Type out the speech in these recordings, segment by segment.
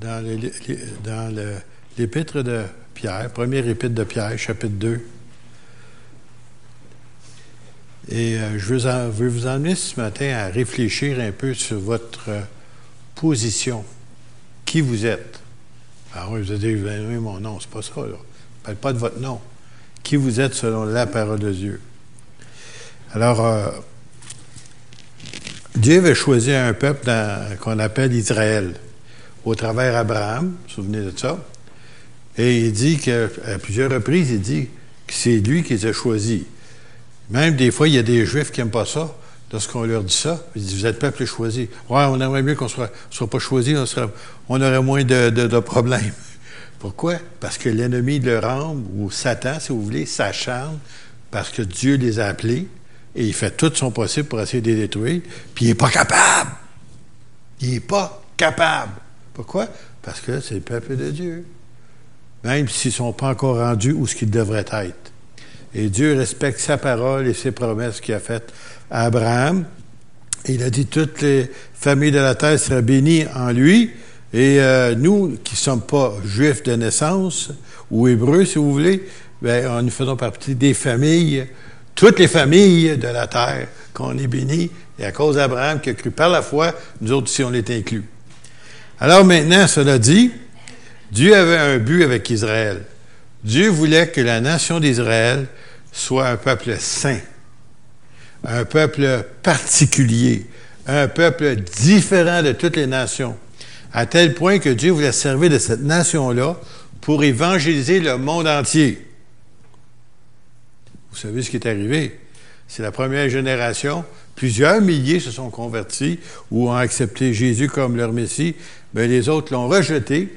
Dans l'épître de Pierre, première épître de Pierre, chapitre 2. Et euh, je veux, vous emmener ce matin à réfléchir un peu sur votre position. Qui vous êtes? Alors, ah vous allez dire, oui, mon nom, c'est pas ça, là. Ne parle pas de votre nom. Qui vous êtes selon la parole de Dieu? Alors, euh, Dieu avait choisi un peuple qu'on appelle Israël, au travers Abraham, vous vous souvenez de ça? Et il dit qu'à plusieurs reprises, il dit que c'est lui qui les a choisis. Même des fois, il y a des Juifs qui n'aiment pas ça. Lorsqu'on leur dit ça, ils disent Vous êtes peuple choisi. Ouais, on aimerait mieux qu'on ne soit, pas choisi, on, aurait moins de, problèmes. Pourquoi? Parce que l'ennemi de leur âme, ou Satan, si vous voulez, s'acharne parce que Dieu les a appelés et il fait tout son possible pour essayer de les détruire, puis il n'est pas capable. Il n'est pas capable. Pourquoi? Parce que c'est le peuple de Dieu. Même s'ils ne sont pas encore rendus où ce qu'ils devraient être. Et Dieu respecte sa parole et ses promesses qu'il a faites à Abraham. il a dit toutes les familles de la terre seraient bénies en lui. Et euh, nous, qui ne sommes pas juifs de naissance, ou hébreux, si vous voulez, bien, nous faisons partie des familles, toutes les familles de la terre qu'on est bénis. Et à cause d'Abraham qui a cru par la foi, nous autres aussi, on est inclus. Alors maintenant, cela dit, Dieu avait un but avec Israël. Dieu voulait que la nation d'Israël soit un peuple saint, un peuple particulier, un peuple différent de toutes les nations, à tel point que Dieu voulait servir de cette nation-là pour évangéliser le monde entier. Vous savez ce qui est arrivé? C'est la première génération. Plusieurs milliers se sont convertis ou ont accepté Jésus comme leur Messie, mais les autres l'ont rejeté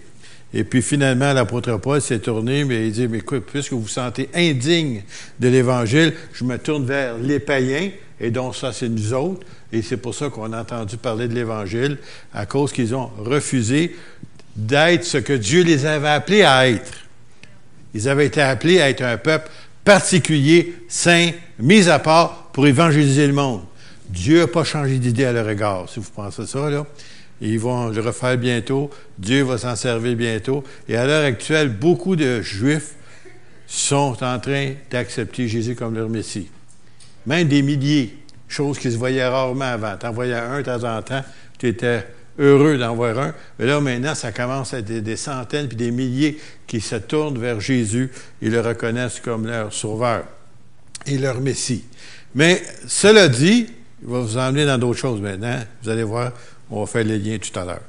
et puis finalement, l'apôtre Paul s'est tourné, mais il dit, mais écoute, puisque vous vous sentez indigne de l'Évangile, je me tourne vers les païens, et donc ça, c'est nous autres. Et c'est pour ça qu'on a entendu parler de l'Évangile, à cause qu'ils ont refusé d'être ce que Dieu les avait appelés à être. Ils avaient été appelés à être un peuple particulier, saint, mis à part pour évangéliser le monde. Dieu n'a pas changé d'idée à leur égard, si vous pensez ça, là ils vont le refaire bientôt. Dieu va s'en servir bientôt. Et à l'heure actuelle, beaucoup de Juifs sont en train d'accepter Jésus comme leur Messie. Même des milliers, chose qui se voyait rarement avant. Tu en voyais un de temps en temps, tu étais heureux d'en voir un. Mais là, maintenant, ça commence à être des, centaines puis des milliers qui se tournent vers Jésus et le reconnaissent comme leur sauveur et leur Messie. Mais cela dit, il va vous emmener dans d'autres choses maintenant. Vous allez voir, on va faire les liens tout à l'heure.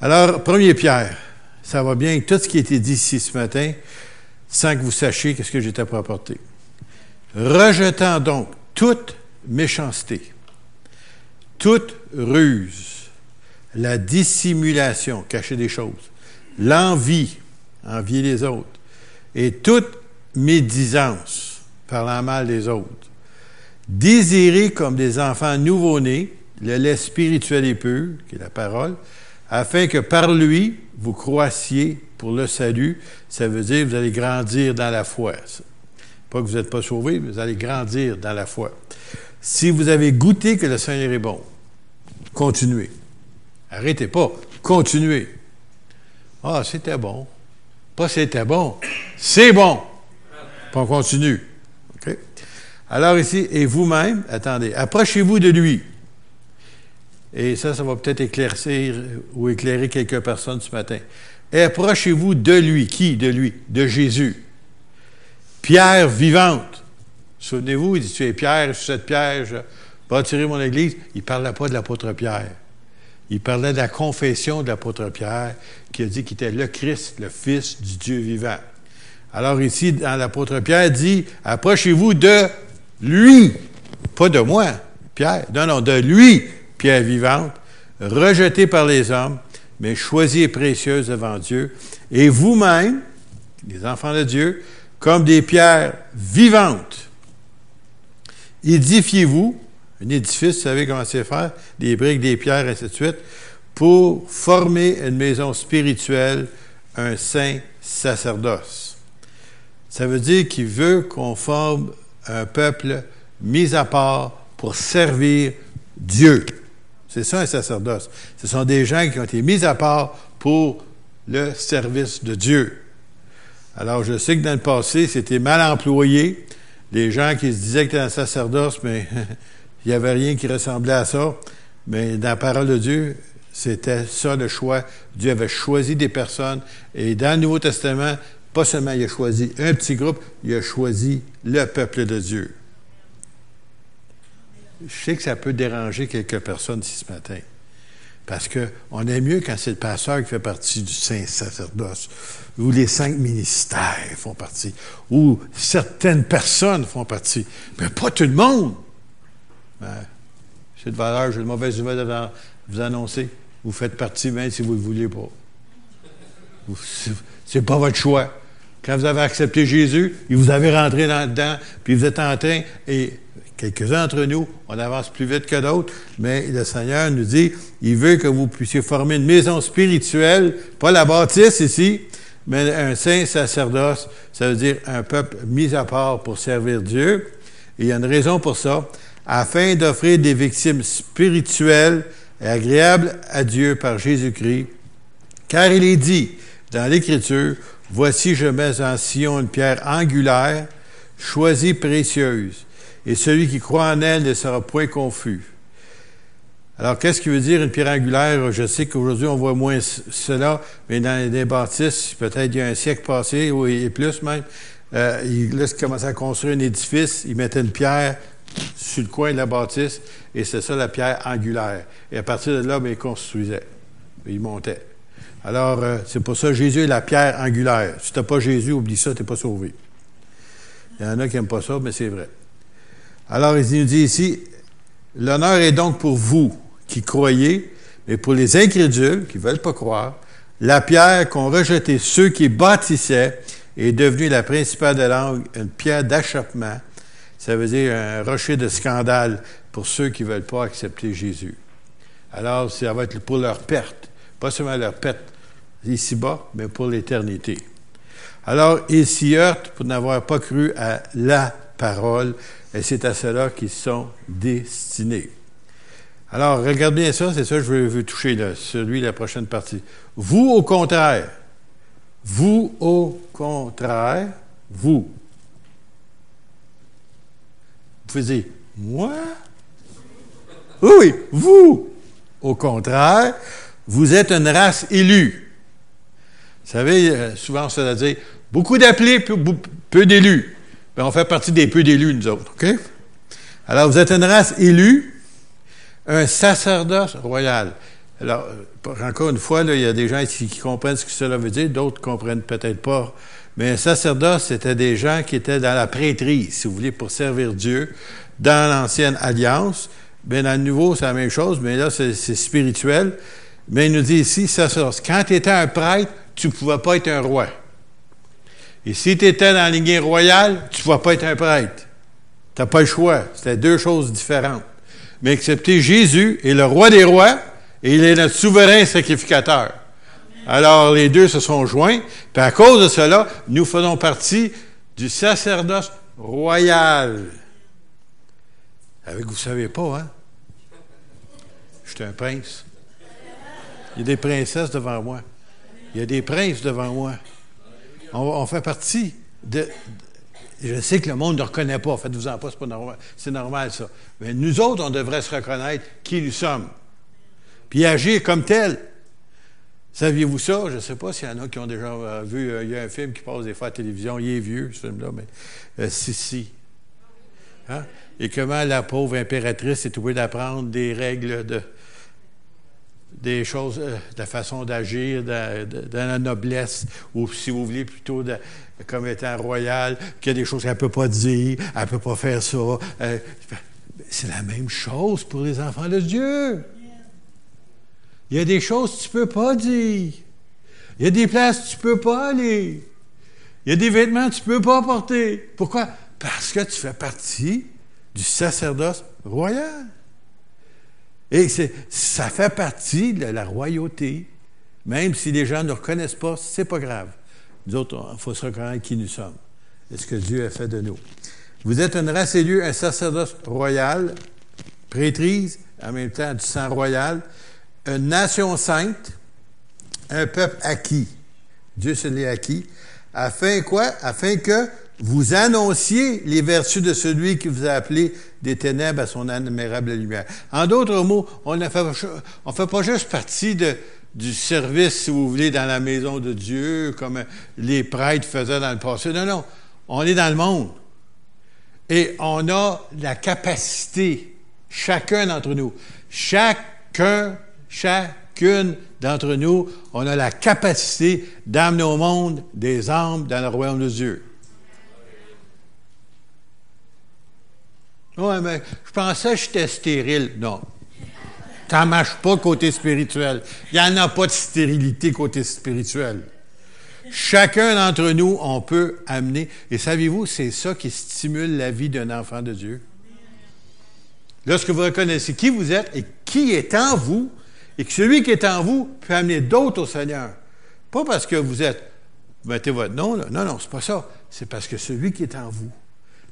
Alors, premier Pierre, ça va bien tout ce qui a été dit ici ce matin, sans que vous sachiez qu'est-ce que j'étais pour apporter. Rejetant donc toute méchanceté, toute ruse, la dissimulation, cacher des choses, l'envie, envier les autres, et toute médisance, parlant mal des autres. Désirez comme des enfants nouveau-nés le lait spirituel et pur, qui est la parole, afin que par lui, vous croissiez pour le salut. Ça veut dire que vous allez grandir dans la foi. Pas que vous n'êtes pas sauvés, mais vous allez grandir dans la foi. Si vous avez goûté que le Seigneur est bon, continuez. Arrêtez pas, continuez. Ah, c'était bon. Pas c'était bon, c'est bon. On continue. Alors ici, et vous-même, attendez, approchez-vous de lui. Et ça, ça va peut-être éclaircir ou éclairer quelques personnes ce matin. Approchez-vous de lui. Qui de lui? De Jésus. Pierre vivante. Souvenez-vous, il dit, tu es Pierre, suis cette pierre, je attirer mon Église. Il ne parlait pas de l'apôtre Pierre. Il parlait de la confession de l'apôtre Pierre, qui a dit qu'il était le Christ, le Fils du Dieu vivant. Alors ici, dans l'apôtre Pierre dit, approchez-vous de lui, pas de moi, Pierre, non, non, de lui, pierre vivante, rejetée par les hommes, mais choisie et précieuse devant Dieu. Et vous-même, les enfants de Dieu, comme des pierres vivantes, édifiez-vous, un édifice, vous savez comment c'est faire, des briques, des pierres, ainsi de suite, pour former une maison spirituelle, un saint sacerdoce. Ça veut dire qu'il veut qu'on forme un peuple mis à part pour servir Dieu. C'est ça un sacerdoce. Ce sont des gens qui ont été mis à part pour le service de Dieu. Alors, je sais que dans le passé, c'était mal employé. Les gens qui se disaient que c'était un sacerdoce, mais il n'y avait rien qui ressemblait à ça. Mais dans la parole de Dieu, c'était ça le choix. Dieu avait choisi des personnes. Et dans le Nouveau Testament, pas seulement il a choisi un petit groupe, il a choisi le peuple de Dieu. Je sais que ça peut déranger quelques personnes ici ce matin. Parce qu'on est mieux quand c'est le pasteur qui fait partie du saint sacerdoce, ou les cinq ministères font partie, ou certaines personnes font partie, mais pas tout le monde. Ben, de valeur, j'ai de mauvaises nouvelles à vous annoncer. Vous faites partie même si vous ne le voulez pas. C'est pas votre choix. Quand vous avez accepté Jésus, et vous avez rentré là-dedans, puis vous êtes en train, et quelques-uns d'entre nous, on avance plus vite que d'autres, mais le Seigneur nous dit, il veut que vous puissiez former une maison spirituelle, pas la bâtisse ici, mais un saint sacerdoce, ça veut dire un peuple mis à part pour servir Dieu. Et il y a une raison pour ça, afin d'offrir des victimes spirituelles et agréables à Dieu par Jésus-Christ. Car il est dit dans l'Écriture, Voici je mets en Sion une pierre angulaire, choisie précieuse, et celui qui croit en elle ne sera point confus. Alors, qu'est-ce qui veut dire une pierre angulaire? Je sais qu'aujourd'hui, on voit moins cela, mais dans les bâtisses, peut-être il y a un siècle passé, ou et plus même, euh, ils, là, commençaient à construire un édifice, ils mettaient une pierre sur le coin de la bâtisse, et c'est ça la pierre angulaire. Et à partir de là, ben, ils construisaient, ils montaient. Alors, euh, c'est pour ça Jésus est la pierre angulaire. Si tu n'as pas Jésus, oublie ça, tu n'es pas sauvé. Il y en a qui n'aiment pas ça, mais c'est vrai. Alors, il nous dit ici, l'honneur est donc pour vous qui croyez, mais pour les incrédules qui ne veulent pas croire, la pierre qu'ont rejeté ceux qui bâtissaient est devenue la principale de langue, une pierre d'achoppement. Ça veut dire un rocher de scandale pour ceux qui ne veulent pas accepter Jésus. Alors, ça va être pour leur perte, pas seulement leur perte ici-bas, mais pour l'éternité. Alors, ils s'y heurtent pour n'avoir pas cru à la parole, et c'est à cela qu'ils sont destinés. Alors, regarde bien ça, c'est ça que je veux, toucher, là, celui de la prochaine partie. Vous, au contraire, vous, au contraire, vous. Vous pouvez dire, moi? Oui, vous, au contraire, vous êtes une race élue. Vous savez, euh, souvent, ça veut dire beaucoup d'appelés, peu, d'élus. Ben, on fait partie des peu d'élus, nous autres, OK? Alors, vous êtes une race élue, un sacerdoce royal. Alors, euh, encore une fois, il y a des gens qui, comprennent ce que cela veut dire, d'autres comprennent peut-être pas. Mais un sacerdoce, c'était des gens qui étaient dans la prêtrise, si vous voulez, pour servir Dieu dans l'ancienne alliance. Bien, dans le nouveau, c'est la même chose, mais là, c'est spirituel. Mais il nous dit ici, sacerdoce. Quand tu étais un prêtre, tu ne pouvais pas être un roi. Et si tu étais dans la lignée royale, tu ne pouvais pas être un prêtre. Tu n'as pas le choix. C'était deux choses différentes mais accepter Jésus est le roi des rois et il est notre souverain sacrificateur. Alors les deux se sont joints, puis à cause de cela, nous faisons partie du sacerdoce royal. Avec vous savez pas, hein? Je suis un prince. Il y a des princesses devant moi. Il y a des princes devant moi. on fait partie de, je sais que le monde ne reconnaît pas. Faites-vous-en pas, c'est pas normal. C'est normal, ça. Mais nous autres, on devrait se reconnaître qui nous sommes. Puis agir comme tel. Saviez-vous ça? Je ne sais pas s'il y en a qui ont déjà euh, vu. Euh, il y a un film qui passe des fois à la télévision. Il est vieux, ce film-là, mais euh, si, si. Hein? Et comment la pauvre impératrice est obligée d'apprendre des règles de, des choses, de la façon d'agir, de, la noblesse, ou si vous voulez plutôt de, comme étant royal, qu'il y a des choses qu'elle ne peut pas dire, elle ne peut pas faire ça. Euh, c'est la même chose pour les enfants de Dieu. Il y a des choses que tu ne peux pas dire. Il y a des places que tu ne peux pas aller. Il y a des vêtements que tu ne peux pas porter. Pourquoi? Parce que tu fais partie du sacerdoce royal. Et ça fait partie de la royauté. Même si les gens ne reconnaissent pas, c'est pas grave. Nous autres, il faut se reconnaître qui nous sommes et ce que Dieu a fait de nous. Vous êtes une race élue, un sacerdoce royal, prêtrise, en même temps du sang royal, une nation sainte, un peuple acquis. Dieu se l'est acquis. Afin quoi? Afin que vous annonciez les vertus de celui qui vous a appelé des ténèbres à son admirable lumière. En d'autres mots, on ne fait, pas juste partie du service, si vous voulez, dans la maison de Dieu, comme les prêtres faisaient dans le passé. Non, non. On est dans le monde. Et on a la capacité, chacun d'entre nous, chacun, chacune d'entre nous, on a la capacité d'amener au monde des âmes dans le royaume de Dieu. Oui, mais je pensais que j'étais stérile. Non. Ça ne marche pas côté spirituel. Il n'y en a pas de stérilité côté spirituel. Chacun d'entre nous, on peut amener. Et savez-vous, c'est ça qui stimule la vie d'un enfant de Dieu. Lorsque vous reconnaissez qui vous êtes et qui est en vous, et que celui qui est en vous peut amener d'autres au Seigneur. Pas parce que vous êtes, mettez votre nom, là. non, non, c'est pas ça. C'est parce que celui qui est en vous,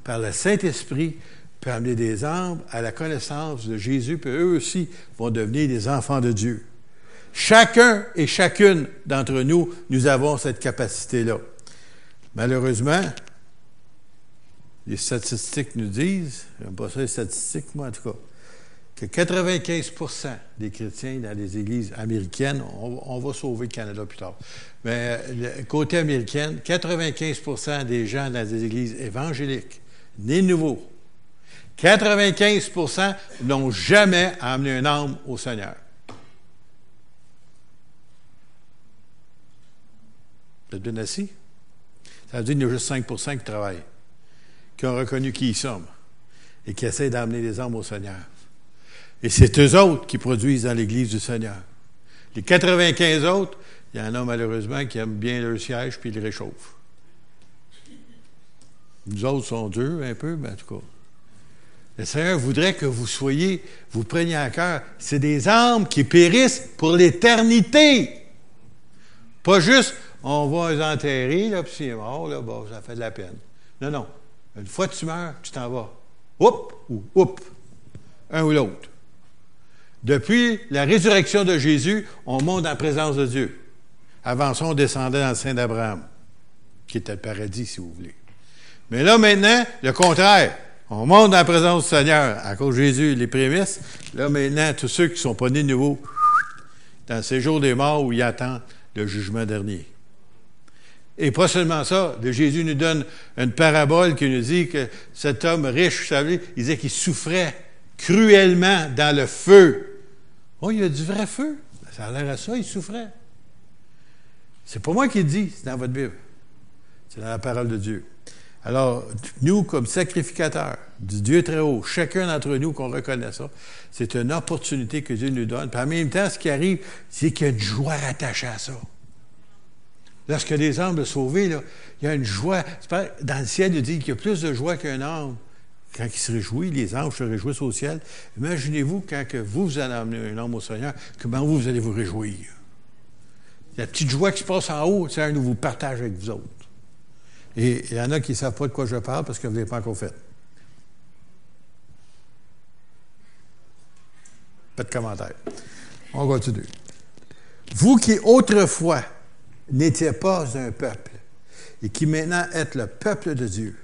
par le Saint-Esprit, peut amener des âmes à la connaissance de Jésus, puis eux aussi vont devenir des enfants de Dieu. Chacun et chacune d'entre nous, nous avons cette capacité-là. Malheureusement, les statistiques nous disent, j'aime pas ça les statistiques, moi en tout cas, que 95% des chrétiens dans les églises américaines, on, va sauver le Canada plus tard, mais côté américain, 95% des gens dans les églises évangéliques, nés nouveaux, 95% n'ont jamais amené un âme au Seigneur. Vous êtes bien assis? Ça veut dire qu'il y a juste 5% qui travaillent, qui ont reconnu qui ils sont et qui essaient d'amener les âmes au Seigneur. Et c'est eux autres qui produisent dans l'Église du Seigneur. Les 95 autres, il y en a malheureusement qui aiment bien leur siège puis ils le réchauffent. Nous autres sont durs un peu, mais en tout cas. Le Seigneur voudrait que vous soyez, vous preniez à cœur, c'est des âmes qui périssent pour l'éternité. Pas juste, on va les enterrer, là, puis s'il est mort, là, bon, ça fait de la peine. Non, non. Une fois que tu meurs, tu t'en vas. Oups ou oups. Un ou l'autre. Depuis la résurrection de Jésus, on monte en présence de Dieu. Avant on descendait dans le sein d'Abraham, qui était le paradis, si vous voulez. Mais là, maintenant, le contraire. On monte dans la présence du Seigneur à cause de Jésus, les prémices. Là, maintenant, tous ceux qui ne sont pas nés de nouveau, dans ces jours des morts où ils attendent le jugement dernier. Et pas seulement ça, Jésus nous donne une parabole qui nous dit que cet homme riche, vous savez, il disait qu'il souffrait cruellement dans le feu. Oh, il y a du vrai feu. Ça a l'air à ça, il souffrait. C'est pas moi qui le dis, c'est dans votre Bible. C'est dans la parole de Dieu. Alors, nous, comme sacrificateurs du Dieu très haut, chacun d'entre nous qu'on reconnaît ça, c'est une opportunité que Dieu nous donne. Puis en même temps, ce qui arrive, c'est qu'il y a une joie rattachée à ça. Lorsque les âmes sont sauvés, il y a une joie. Dans le ciel, il dit qu'il y a plus de joie qu'un âme. Quand il se réjouit, les anges se réjouissent au ciel. Imaginez-vous quand que vous, vous allez amener un homme au Seigneur, comment vous, vous allez vous réjouir. La petite joie qui se passe en haut, c'est un nous vous partage avec vous autres. Et il y en a qui ne savent pas de quoi je parle parce que vous ne l'avez pas encore fait. Pas de commentaire. On continue. Vous qui autrefois n'étiez pas un peuple et qui maintenant êtes le peuple de Dieu,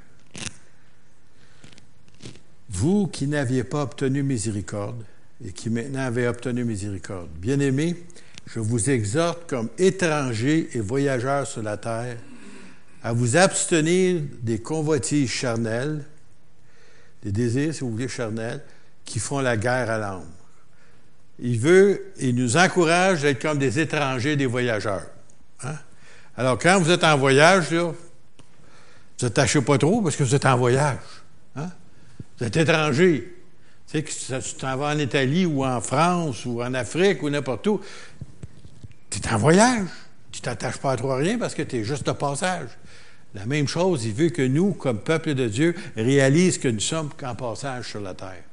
vous qui n'aviez pas obtenu miséricorde et qui maintenant avez obtenu miséricorde, bien-aimés, je vous exhorte comme étrangers et voyageurs sur la terre à vous abstenir des convoitises charnelles, des désirs, si vous voulez, charnels, qui font la guerre à l'âme. Il veut, il nous encourage d'être comme des étrangers, des voyageurs. Hein? Alors, quand vous êtes en voyage, là, vous n'attachez pas trop parce que vous êtes en voyage. Hein? Vous êtes étranger. Tu sais, que tu t'en vas en Italie ou en France ou en Afrique ou n'importe où. Tu es en voyage. Tu t'attaches pas trop à rien parce que tu es juste de passage. La même chose, il veut que nous, comme peuple de Dieu, réalisons que nous sommes qu'en passage sur la terre.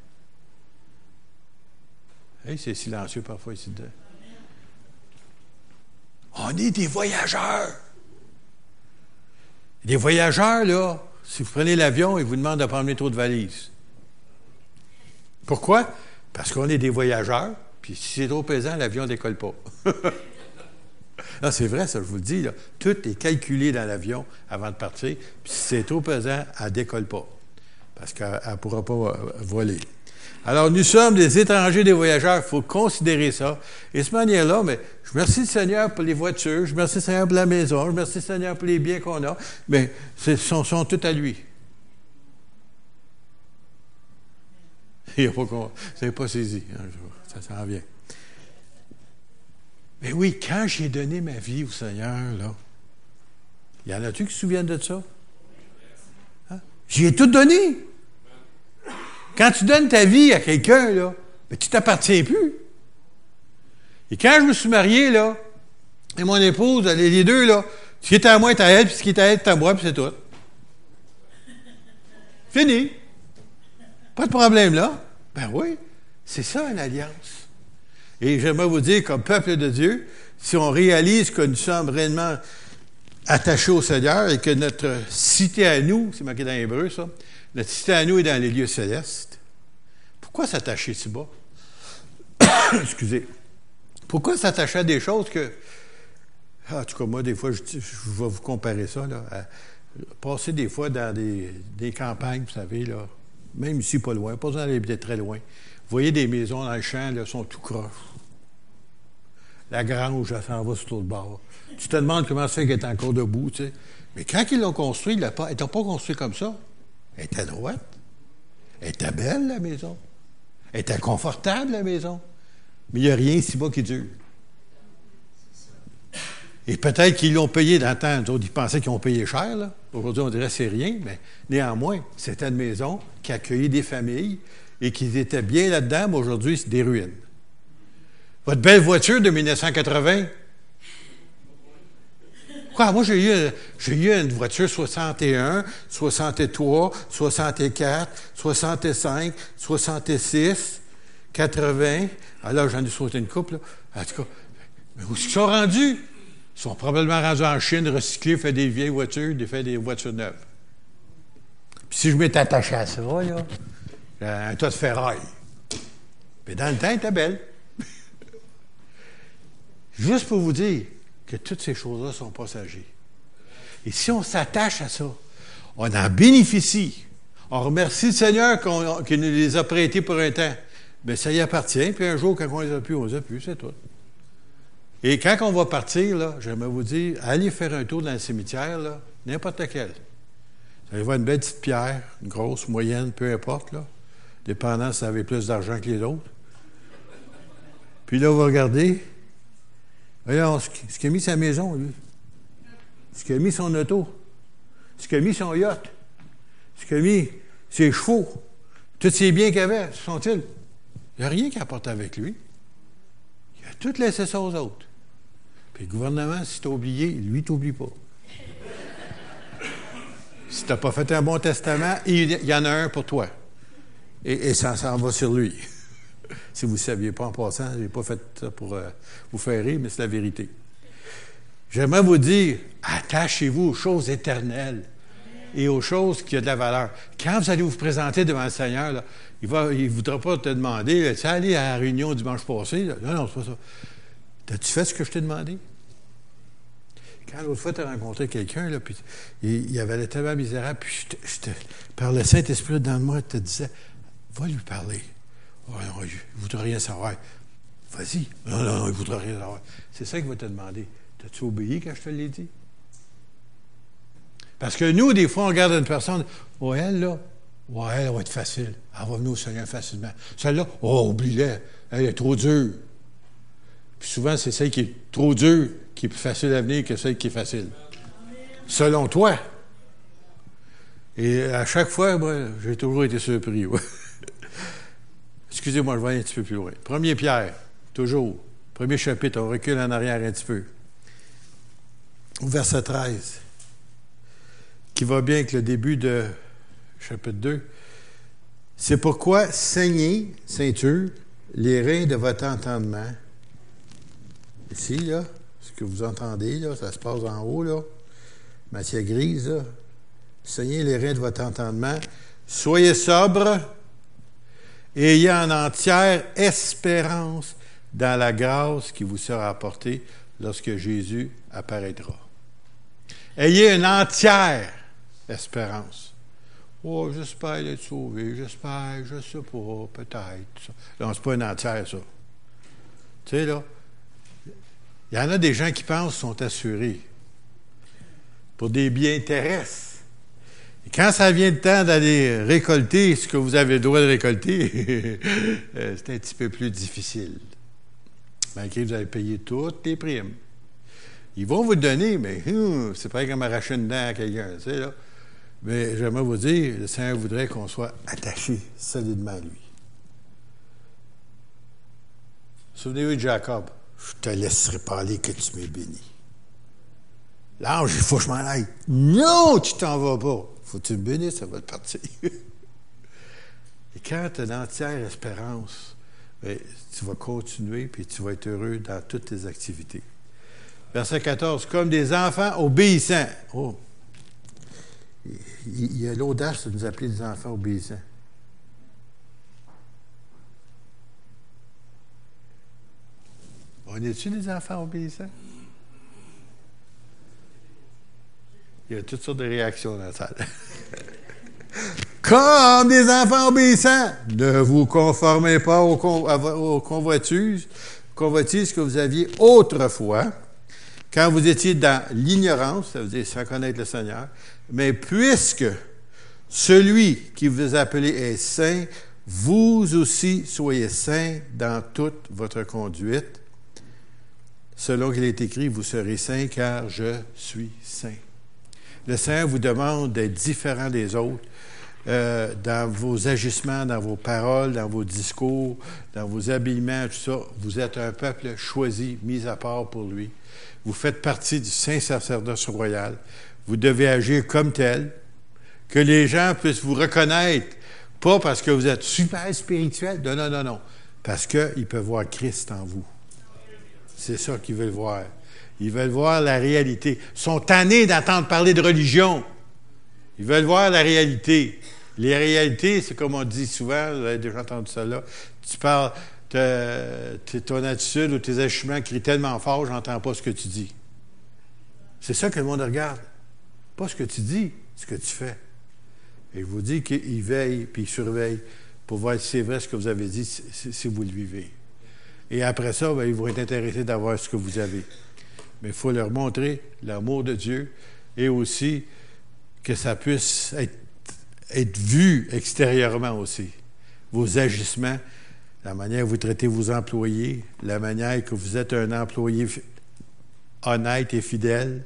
C'est silencieux parfois ici. On est des voyageurs. Des voyageurs, là, si vous prenez l'avion, ils vous demandent de prendre trop de valises. Pourquoi? Parce qu'on est des voyageurs, puis si c'est trop pesant, l'avion ne décolle pas. c'est vrai, ça, je vous le dis. Tout est calculé dans l'avion avant de partir. Puis si c'est trop pesant, elle ne décolle pas. Parce qu'elle ne pourra pas euh, voler. Alors, nous sommes des étrangers, des voyageurs. Il faut considérer ça. Et de cette manière-là, mais je remercie le Seigneur pour les voitures, je remercie le Seigneur pour la maison, je remercie le Seigneur pour les biens qu'on a, mais ce sont, sont tous à lui. Il a pas qu'on. Ça pas saisi jour. Ça s'en vient. Mais oui, quand j'ai donné ma vie au Seigneur, là, y en a-tu qui se souviennent de ça? Hein? J'y ai tout donné. Quand tu donnes ta vie à quelqu'un, là, ben, tu t'appartiens plus. Et quand je me suis marié, là, et mon épouse, les deux, là, ce qui était à moi est à elle, puis ce qui était à elle est à moi, puis c'est tout. Fini. Pas de problème, là. Ben oui, c'est ça une alliance. Et j'aimerais vous dire, comme peuple de Dieu, si on réalise que nous sommes réellement attachés au Seigneur et que notre cité à nous, c'est marqué dans l'hébreu, ça, notre cité à nous est dans les lieux célestes, pourquoi s'attacher si bas? Excusez. Pourquoi s'attacher à des choses que. En tout cas, moi, des fois, je, vais vous comparer ça, là. passer des fois dans des, des, campagnes, vous savez, là, même ici, pas loin, pas besoin d'aller très loin. Voyez des maisons dans le champ, là, sont tout croches. La grange, elle s'en va sur le bord. Tu te demandes comment fait qu'elle est encore debout, tu sais. Mais quand ils l'ont construit, elle n'était pas construit comme ça. Elle était droite. Elle était belle, la maison. Elle était confortable, la maison. Mais il n'y a rien ici bas qui dure. Et peut-être qu'ils l'ont payé dans le temps. Ils pensaient qu'ils ont payé cher. Aujourd'hui, on dirait que c'est rien, mais néanmoins, c'était une maison qui accueillait des familles et qui étaient bien là-dedans, mais aujourd'hui, c'est des ruines. Votre belle voiture de 1980, Quoi, moi, j'ai eu, une voiture 61, 63, 64, 65, 66, 80. Alors, j'en ai sauté une couple, là. En tout cas, mais où qu'ils sont rendus? Ils sont probablement rendus en Chine, recyclés, fait des vieilles voitures, fait des voitures neuves. Puis si je m'étais attaché à ça, là, un tas de ferraille. Mais dans le temps, elle était belle. Juste pour vous dire que toutes ces choses-là sont passagères. Et si on s'attache à ça, on en bénéficie. On remercie le Seigneur qu'il nous les a prêtés pour un temps. Mais ça y appartient, puis un jour, quand on les a plus, on les a plus, c'est tout. Et quand on va partir, j'aimerais vous dire, allez faire un tour dans le cimetière, n'importe lequel. Vous allez voir une belle petite pierre, une grosse, moyenne, peu importe, là, dépendant si vous avez plus d'argent que les autres. Puis là, vous regardez, voyons, ce qui a mis sa maison, lui, ce qui a mis son auto, ce qui a mis son yacht, ce qui a mis ses chevaux, tous ses biens qu'il avait, sont-ils? Il n'y a rien qui apporte avec lui. Il a tout laissé ça aux autres. Puis le gouvernement, si tu oublié, lui, t'oublie pas. si tu n'as pas fait un bon testament, il y en a un pour toi. Et, ça s'en va sur lui. si vous ne saviez pas en passant, je n'ai pas fait ça pour euh, vous faire rire, mais c'est la vérité. J'aimerais vous dire, attachez-vous aux choses éternelles et aux choses qui ont de la valeur. Quand vous allez vous présenter devant le Seigneur, il ne voudra pas te demander, tu es allé à la réunion dimanche passé? Non, non, c'est pas ça. As-tu fait ce que je t'ai demandé? Quand l'autre fois, tu as rencontré quelqu'un, puis il, avait l'air tellement misérable, puis je te, par le Saint-Esprit dans moi, te disais, va lui parler. Oh, il ne voudra rien savoir. Vas-y. Non, non, non, il ne voudra rien savoir. C'est ça qu'il va te demander. T'as-tu obéi quand je te l'ai dit? Parce que nous, des fois, on regarde une personne, oh, elle, là, ouais, elle va être facile. Elle va venir au Seigneur facilement. Celle-là, oh, oublie-la. Elle est trop dure. Puis souvent, c'est celle qui est trop dure qui est plus facile à venir que celle qui est facile. Selon toi. Et à chaque fois, moi, j'ai toujours été surpris. Excusez-moi, je vais aller un petit peu plus loin. Premier Pierre, toujours. Premier chapitre, on recule en arrière un petit peu. Au verset 13, qui va bien avec le début de chapitre 2. C'est pourquoi saignez, ceinture, les reins de votre entendement. Ici, là, que vous entendez, là, ça se passe en haut, là, matière grise, là. les reins de votre entendement. Soyez sobre ayez en entière espérance dans la grâce qui vous sera apportée lorsque Jésus apparaîtra. Ayez une entière espérance. Oh, j'espère être sauvé, j'espère, je sais pas, peut-être. Non, c'est pas une entière, ça. Tu sais, là, il y en a des gens qui pensent sont assurés pour des biens terrestres. Quand ça vient le temps d'aller récolter ce que vous avez le droit de récolter, euh, c'est un petit peu plus difficile. Malgré que vous avez payé toutes les primes. Ils vont vous donner, mais hum, c'est pas comme arracher une dent à quelqu'un, tu sais. Mais j'aimerais vous dire, le Seigneur voudrait qu'on soit attaché solidement à lui. Souvenez-vous de Jacob. Je te laisserai parler que tu m'es béni. L'ange, il faut que je m'en aille. Non, tu t'en vas pas. Faut que tu me bénisses, ça va te partir. Et quand tu as l'entière espérance, ben, tu vas continuer puis tu vas être heureux dans toutes tes activités. Verset 14, comme des enfants obéissants. Oh, il y a l'audace de nous appeler des enfants obéissants. On est-tu des enfants obéissants? Il y a toutes sortes de réactions dans la salle. Comme des enfants obéissants, ne vous conformez pas aux, convoitises, convoitises que vous aviez autrefois, quand vous étiez dans l'ignorance, ça veut dire sans connaître le Seigneur, mais puisque celui qui vous a appelé est saint, vous aussi soyez saints dans toute votre conduite. Selon qu'il est écrit, vous serez saints car je suis saint. Le Seigneur vous demande d'être différent des autres euh, dans vos agissements, dans vos paroles, dans vos discours, dans vos habillements, tout ça. Vous êtes un peuple choisi, mis à part pour lui. Vous faites partie du saint sacerdoce royal. Vous devez agir comme tel, que les gens puissent vous reconnaître, pas parce que vous êtes super spirituel, non, non, non, non, parce qu'ils peuvent voir Christ en vous. C'est ça qu'ils veulent voir. Ils veulent voir la réalité. Ils sont tannés d'entendre parler de religion. Ils veulent voir la réalité. Les réalités, c'est comme on dit souvent, vous avez déjà entendu ça là, tu parles, ton attitude ou tes agissements crient tellement fort, je n'entends pas ce que tu dis. C'est ça que le monde regarde. Pas ce que tu dis, ce que tu fais. Et je vous dis qu'il veille puis il surveille pour voir si c'est vrai ce que vous avez dit, si, vous le vivez. Et après ça, bien, ils vont être intéressés d'avoir ce que vous avez. Mais il faut leur montrer l'amour de Dieu et aussi que ça puisse être, vu extérieurement aussi. Vos agissements, la manière que vous traitez vos employés, la manière que vous êtes un employé honnête et fidèle,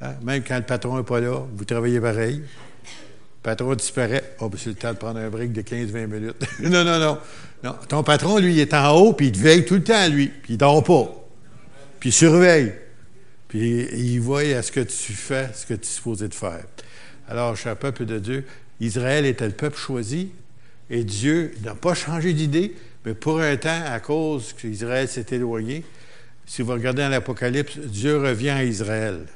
Hein? Même quand le patron n'est pas là, vous travaillez pareil. Le patron disparaît. Oh, ben c'est le temps de prendre un break de 15-20 minutes. non, non, non, non. Ton patron, lui, il est en haut, puis il te veille tout le temps, lui. Puis il dort pas. Puis il surveille. Puis il voit à ce que tu fais, ce que tu es supposé de faire. Alors, cher peuple de Dieu, Israël était le peuple choisi, et Dieu n'a pas changé d'idée, mais pour un temps, à cause qu'Israël s'est éloigné, si vous regardez dans l'Apocalypse, Dieu revient à Israël.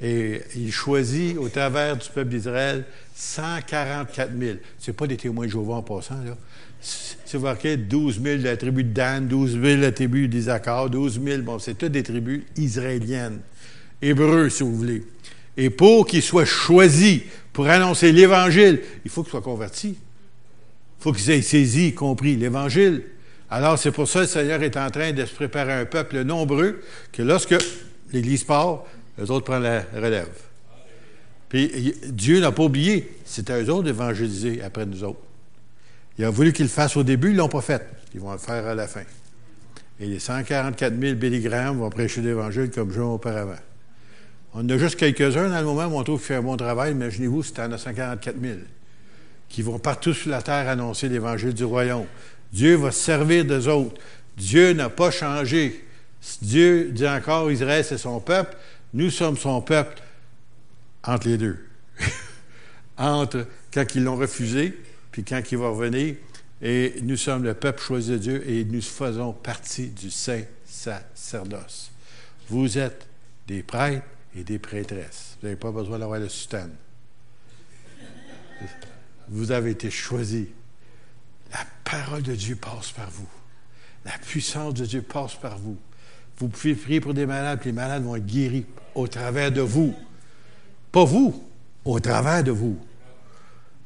Et il choisit au travers du peuple d'Israël 144 000. Ce pas des témoins de Jéhovah en passant, là. C'est marqué 12 000 de la tribu de Dan, 12 000 de la tribu d'Isaacar, 12 000, bon, c'est toutes des tribus israéliennes, hébreux, si vous voulez. Et pour qu'ils soient choisis pour annoncer l'Évangile, il faut qu'ils soient convertis. Il faut qu'ils aient saisi, compris l'Évangile. Alors, c'est pour ça que le Seigneur est en train de se préparer un peuple nombreux que lorsque l'Église part, eux autres prennent la relève. Puis Dieu n'a pas oublié, c'était eux autres d'évangéliser après nous autres. Il a voulu qu'ils le fassent au début, ils ne l'ont pas fait. Ils vont le faire à la fin. Et les 144 000 Billy vont prêcher l'Évangile comme Jean auparavant. On en a juste quelques-uns dans le moment où on trouve qu'il fait un bon travail. Imaginez-vous, c'était en a 144 000 qui vont partout sur la terre annoncer l'Évangile du royaume. Dieu va servir des autres. Dieu n'a pas changé. Dieu dit encore, Israël, c'est son peuple. Nous sommes son peuple entre les deux. entre quand ils l'ont refusé, puis quand il va revenir. Et nous sommes le peuple choisi de Dieu et nous faisons partie du saint sacerdoce. Vous êtes des prêtres et des prêtresses. Vous n'avez pas besoin d'avoir le soutane. Vous avez été choisis. La parole de Dieu passe par vous. La puissance de Dieu passe par vous. Vous pouvez prier pour des malades, puis les malades vont être guéris au travers de vous. Pas vous, au travers de vous.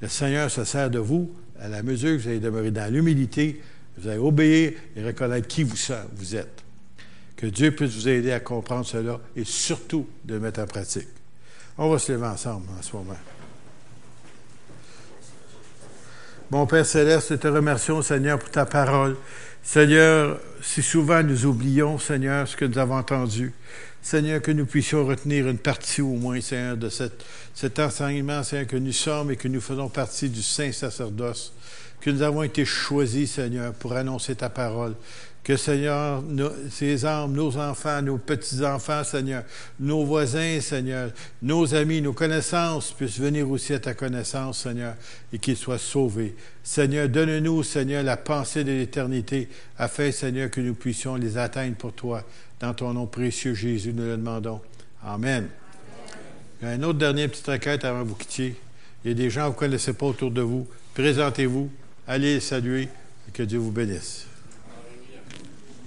Le Seigneur se sert de vous à la mesure que vous allez demeurer dans l'humilité, vous allez obéir et reconnaître qui vous, êtes. Que Dieu puisse vous aider à comprendre cela et surtout de le mettre en pratique. On va se lever ensemble en ce moment. Mon Père céleste, nous te remercions, Seigneur, pour ta parole. Seigneur, si souvent nous oublions, Seigneur, ce que nous avons entendu, Seigneur, que nous puissions retenir une partie au moins, Seigneur, de cet enseignement, Seigneur, que nous sommes et que nous faisons partie du Saint sacerdoce, que nous avons été choisis, Seigneur, pour annoncer ta parole. Que, Seigneur, ces âmes, nos enfants, nos petits-enfants, Seigneur, nos voisins, Seigneur, nos amis, nos connaissances puissent venir aussi à ta connaissance, Seigneur, et qu'ils soient sauvés. Seigneur, donne-nous, Seigneur, la pensée de l'éternité, afin, Seigneur, que nous puissions les atteindre pour toi. Dans ton nom précieux, Jésus, nous le demandons. Amen. Il y a un autre dernier petite requête avant que vous quittiez. Il y a des gens que vous ne connaissez pas autour de vous. Présentez-vous, allez les saluer et que Dieu vous bénisse.